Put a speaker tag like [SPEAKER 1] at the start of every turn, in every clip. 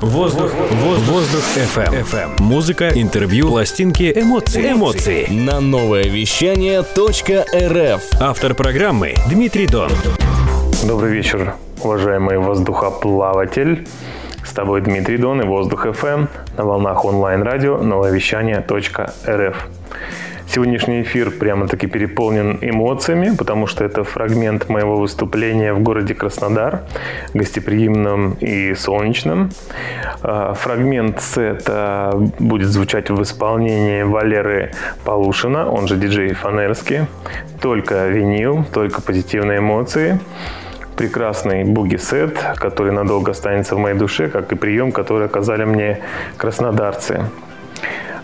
[SPEAKER 1] Воздух, воздух, воздух FM. FM. Музыка, интервью, пластинки, эмоции. Эмоции.
[SPEAKER 2] На новое вещание .рф.
[SPEAKER 1] Автор программы Дмитрий Дон.
[SPEAKER 3] Добрый вечер, уважаемый воздухоплаватель. С тобой Дмитрий Дон и Воздух FM на волнах онлайн-радио новое вещание .рф. Сегодняшний эфир прямо-таки переполнен эмоциями, потому что это фрагмент моего выступления в городе Краснодар, гостеприимном и солнечном. А, фрагмент сета будет звучать в исполнении Валеры Полушина, он же диджей Фанерский. Только винил, только позитивные эмоции прекрасный буги-сет, который надолго останется в моей душе, как и прием, который оказали мне краснодарцы.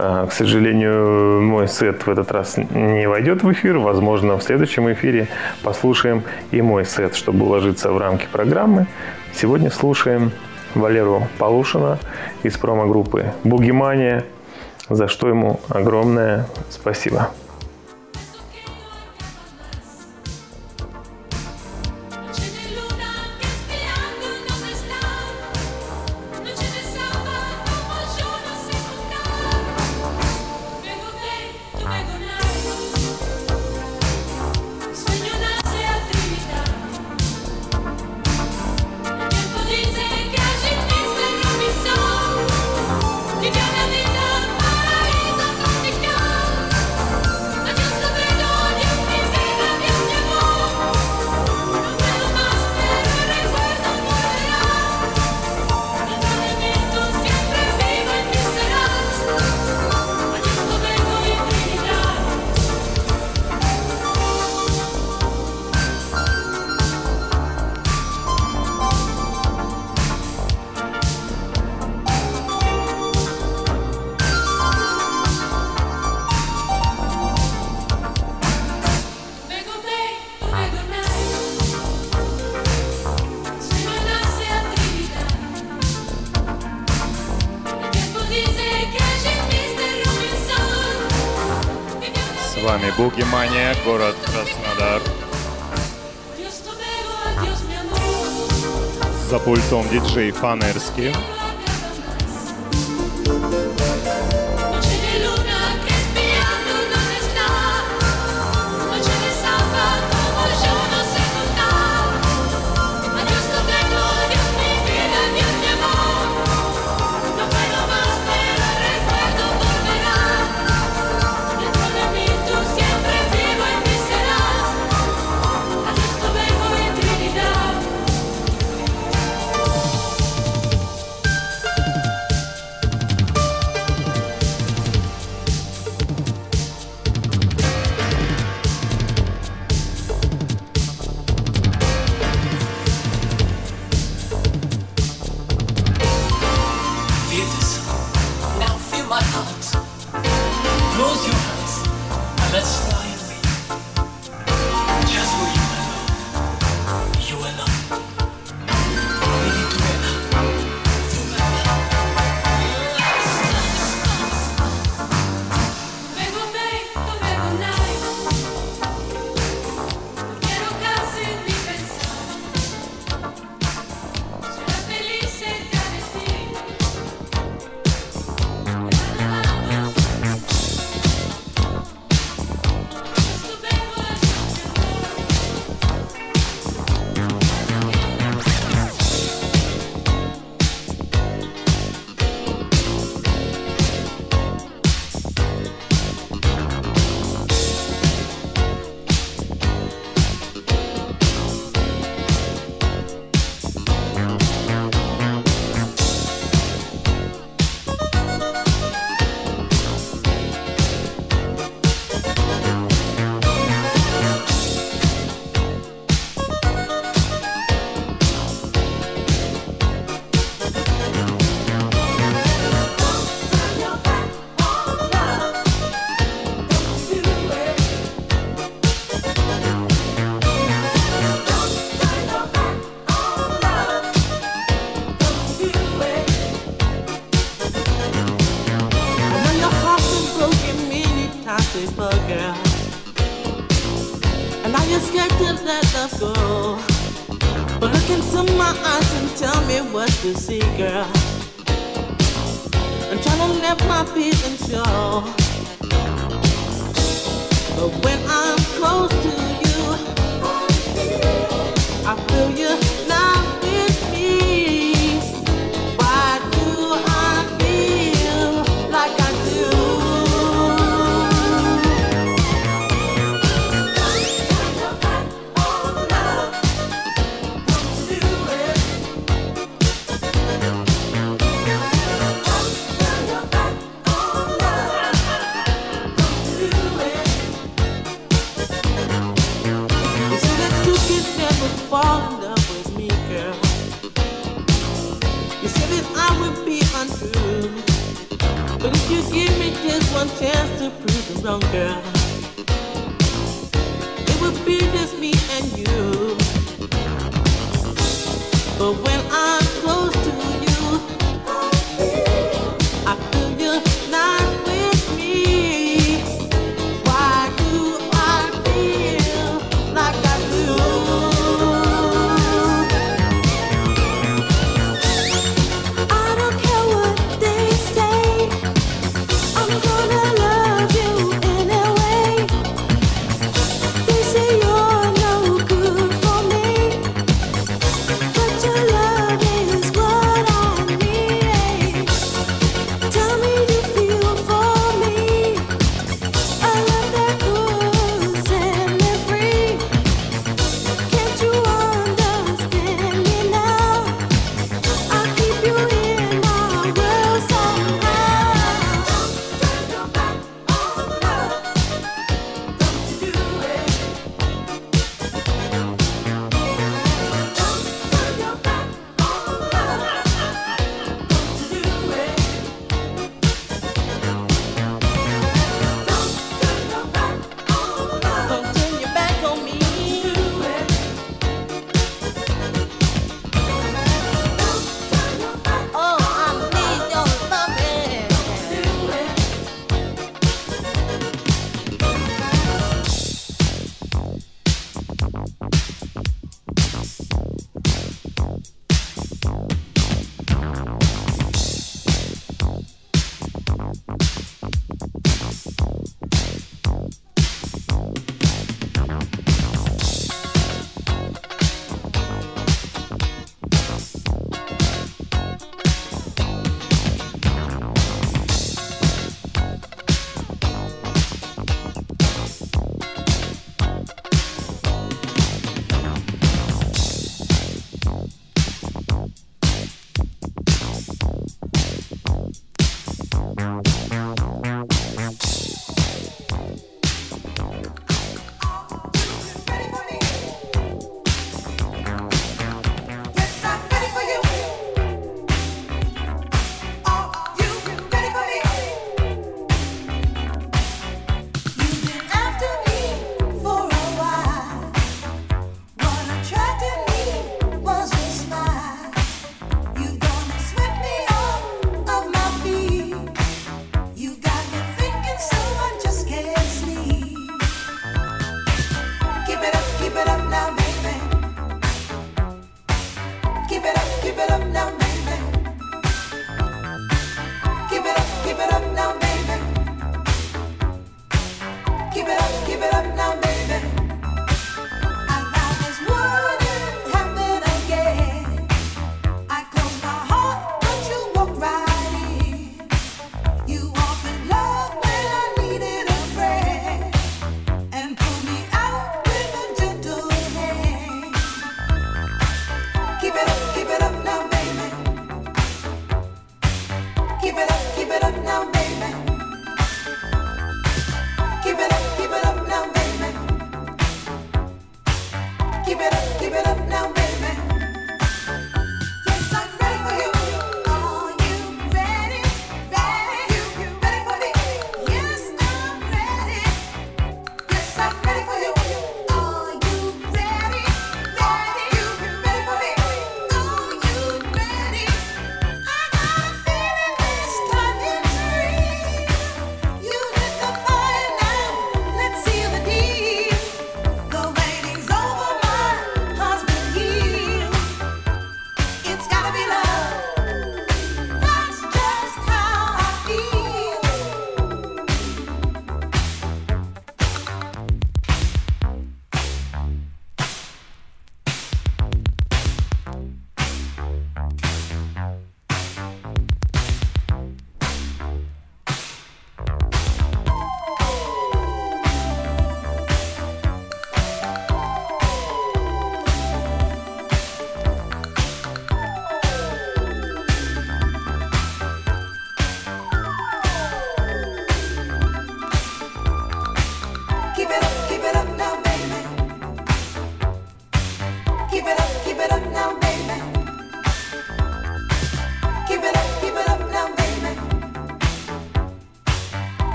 [SPEAKER 3] А, к сожалению, мой сет в этот раз не войдет в эфир. Возможно, в следующем эфире послушаем и мой сет, чтобы уложиться в рамки программы. Сегодня слушаем Валеру Полушина из промо-группы «Бугимания», за что ему огромное спасибо.
[SPEAKER 4] Бугимания, город Краснодар. За пультом диджей Фанерский. girl.
[SPEAKER 5] I'm trying to let my feelings show. just one chance to prove them wrong, girl. It would be just me and you.
[SPEAKER 6] But when I'm close to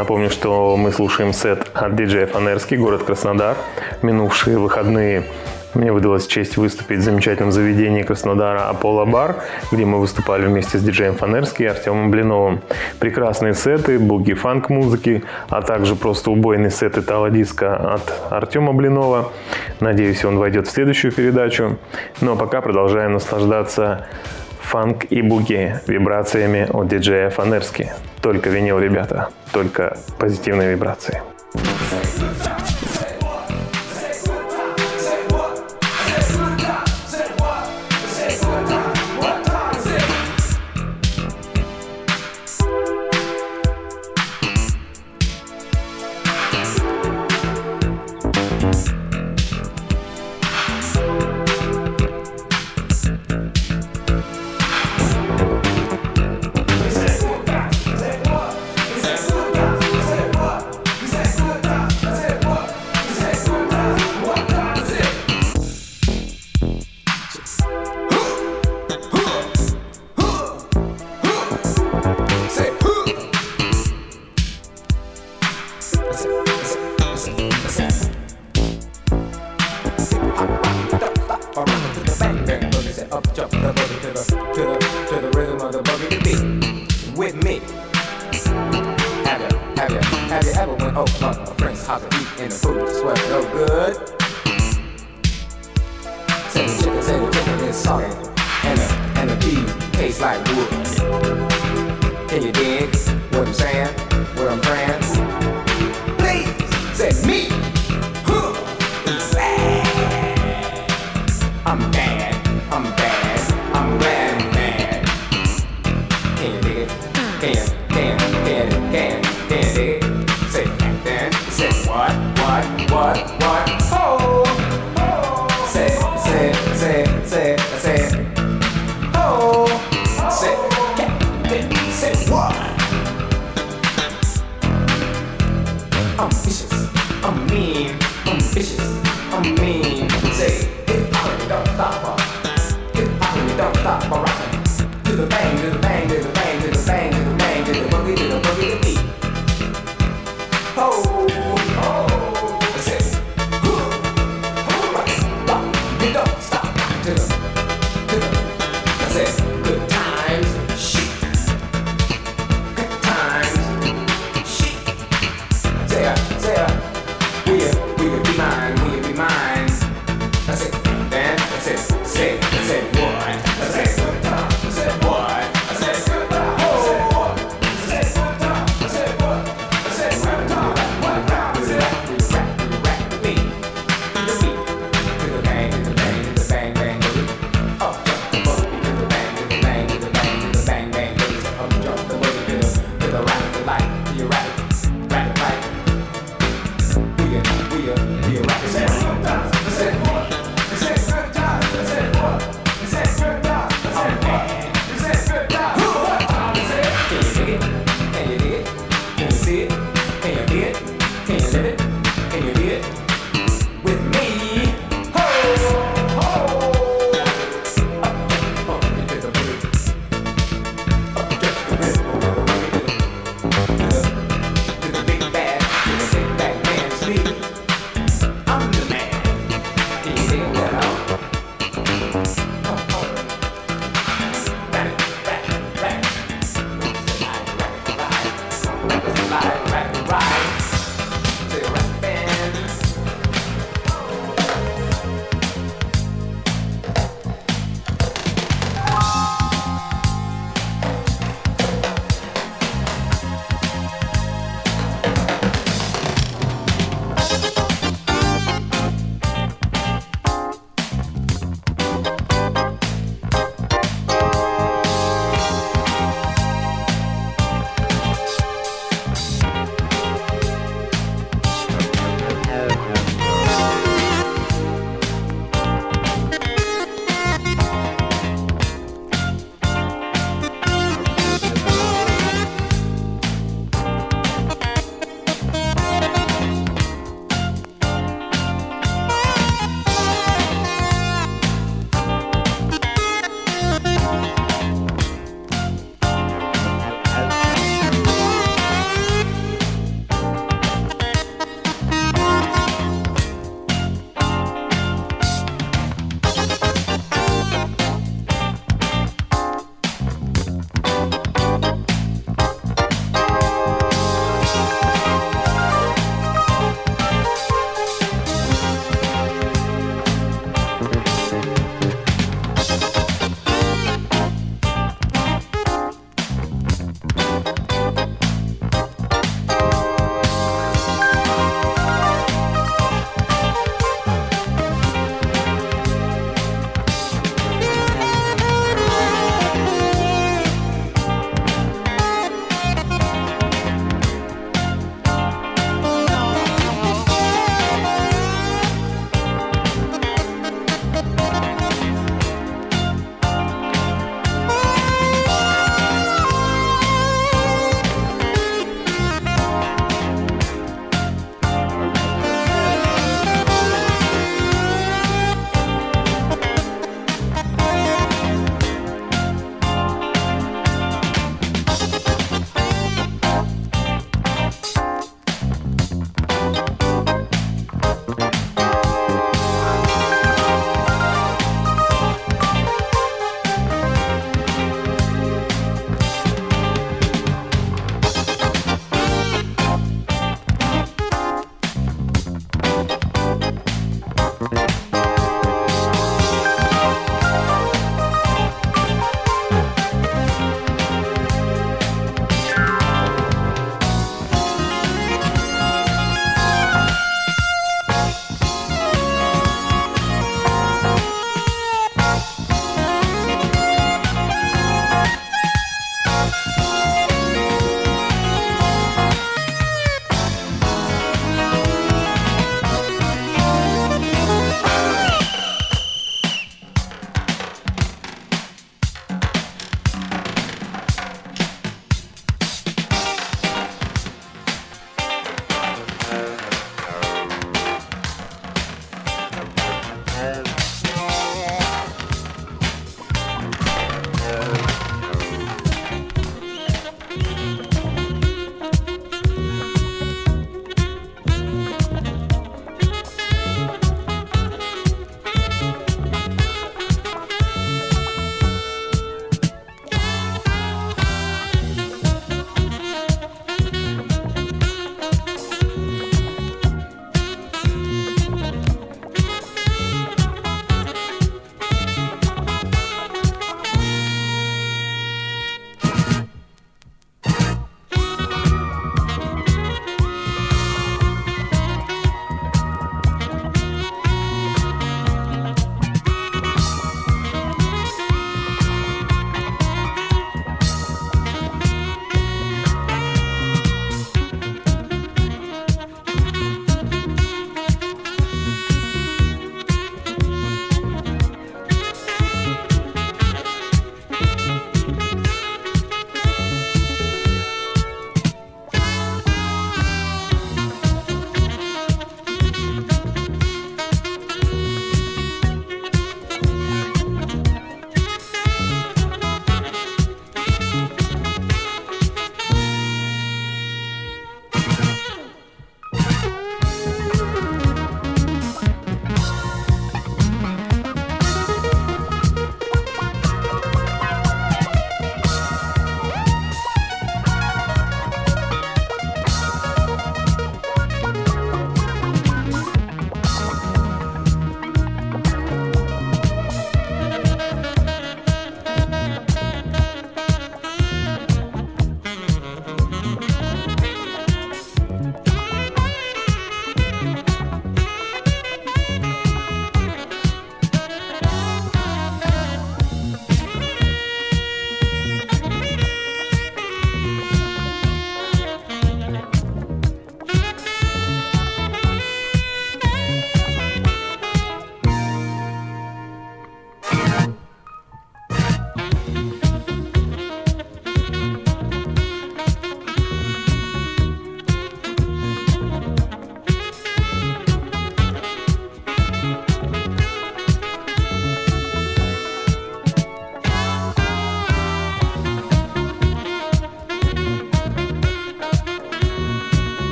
[SPEAKER 7] Напомню, что мы слушаем сет от диджея Фанерский, город Краснодар. Минувшие выходные мне выдалась честь выступить в замечательном заведении Краснодара Аполло Бар, где мы выступали вместе с диджеем Фанерски и Артемом Блиновым. Прекрасные сеты, буги фанк музыки, а также просто убойный сет Итало диска от Артема Блинова. Надеюсь, он войдет в следующую передачу. Ну а пока продолжаем наслаждаться фанк и буги вибрациями от диджея Фанерски. Только винил, ребята, только позитивные вибрации. Hop deep in the
[SPEAKER 4] food, sweat no good. Tender chicken, tender chicken is solid, and a and
[SPEAKER 7] a beef tastes like wood. Can you dig what I'm saying? What I'm praying?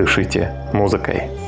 [SPEAKER 3] Дышите музыкой.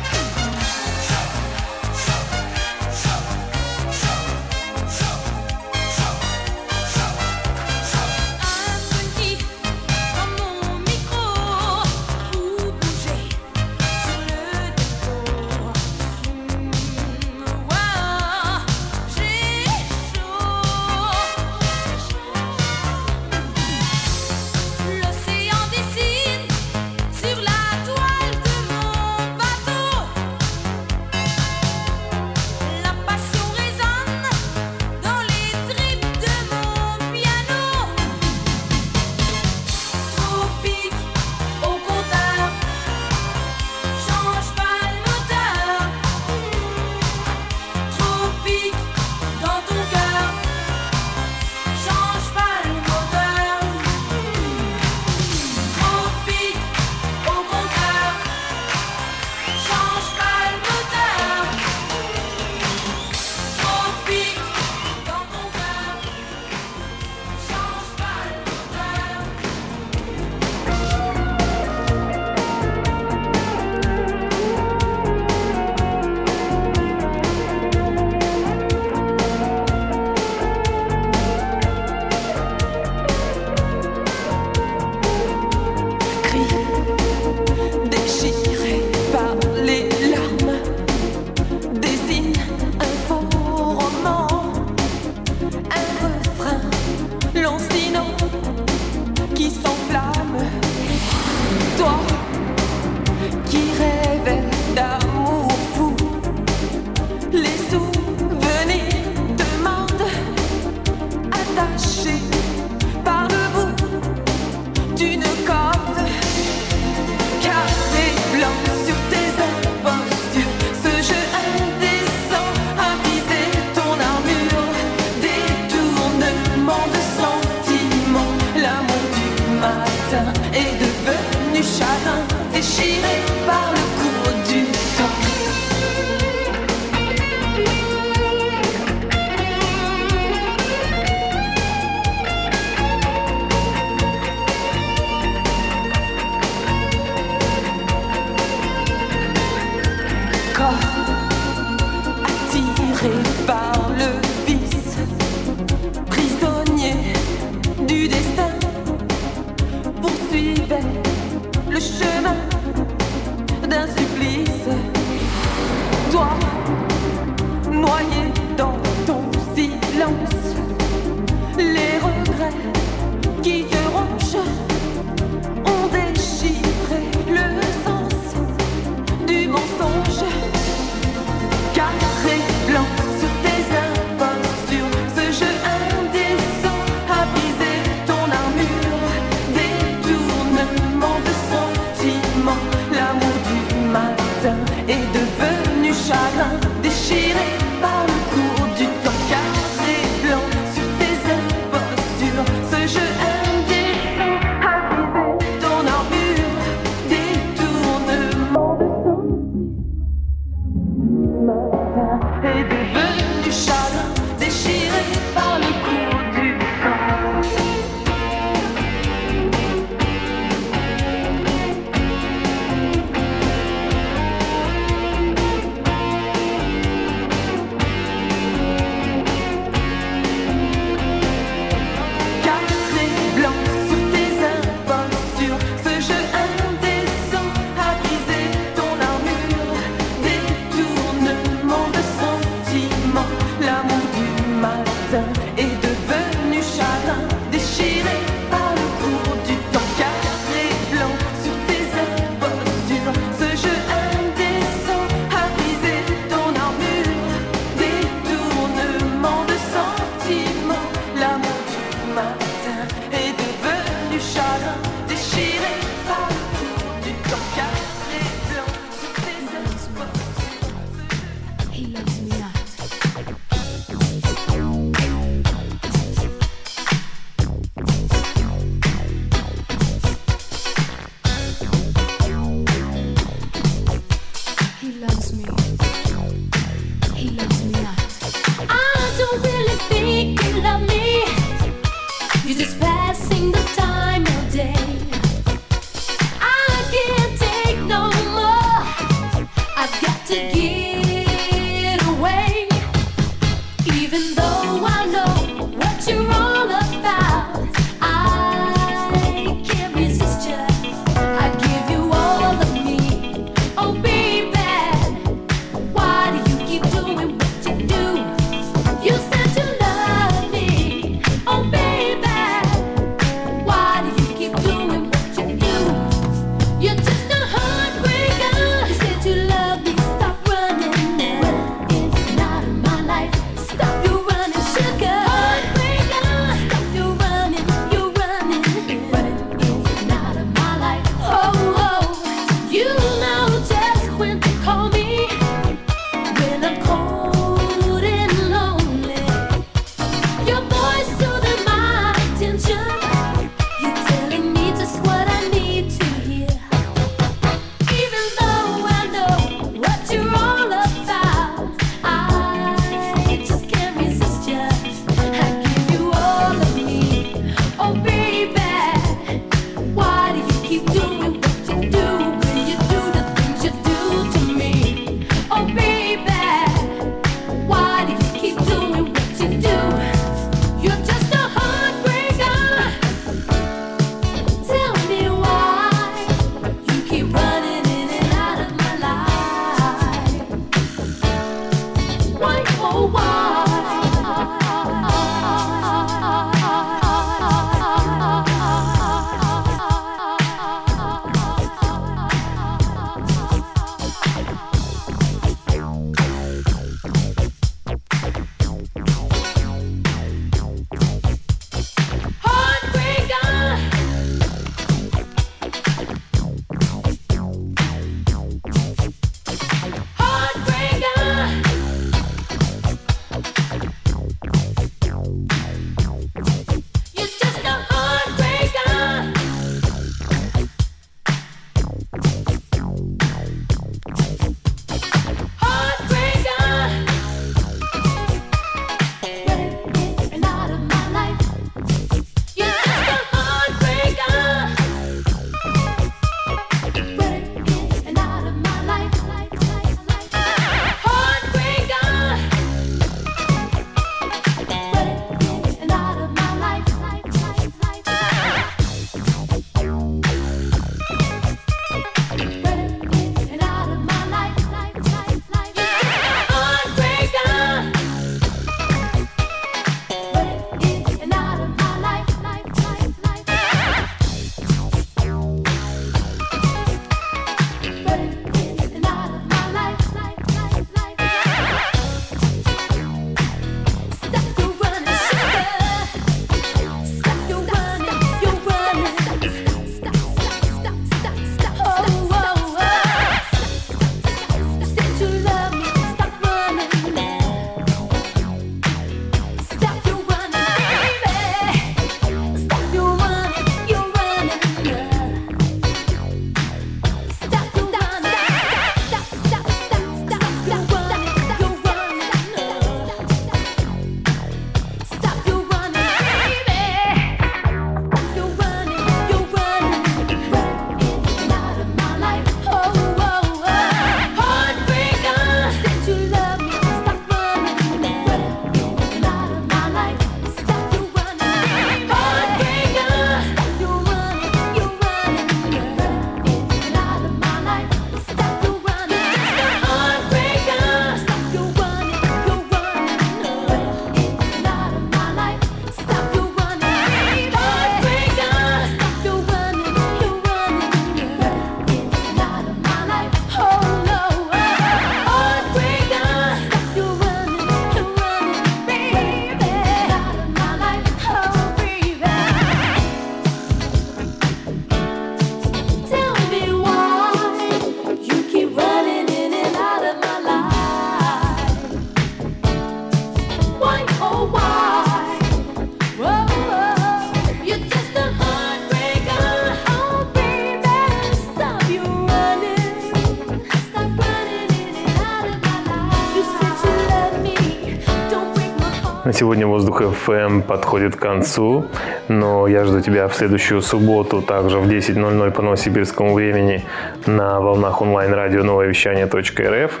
[SPEAKER 3] Сегодня «Воздух FM подходит к концу, но я жду тебя в следующую субботу, также в 10.00 по новосибирскому времени на волнах онлайн-радио новое вещание.рф.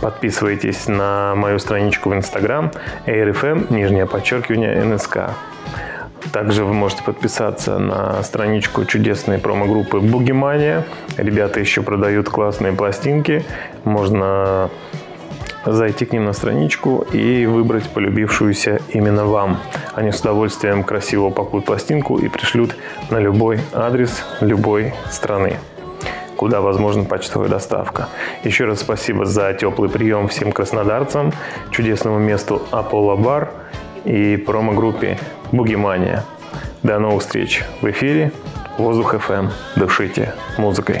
[SPEAKER 3] Подписывайтесь на мою страничку в Инстаграм AirFM, нижнее подчеркивание НСК. Также вы можете подписаться на страничку чудесной промо-группы Бугимания. Ребята еще продают классные пластинки. Можно зайти к ним на страничку и выбрать полюбившуюся именно вам. Они с удовольствием красиво упакуют пластинку и пришлют на любой адрес любой страны куда возможна почтовая доставка. Еще раз спасибо за теплый прием всем краснодарцам, чудесному месту Аполло Бар и промо-группе Бугимания. До новых встреч в эфире. Воздух FM. Дышите музыкой.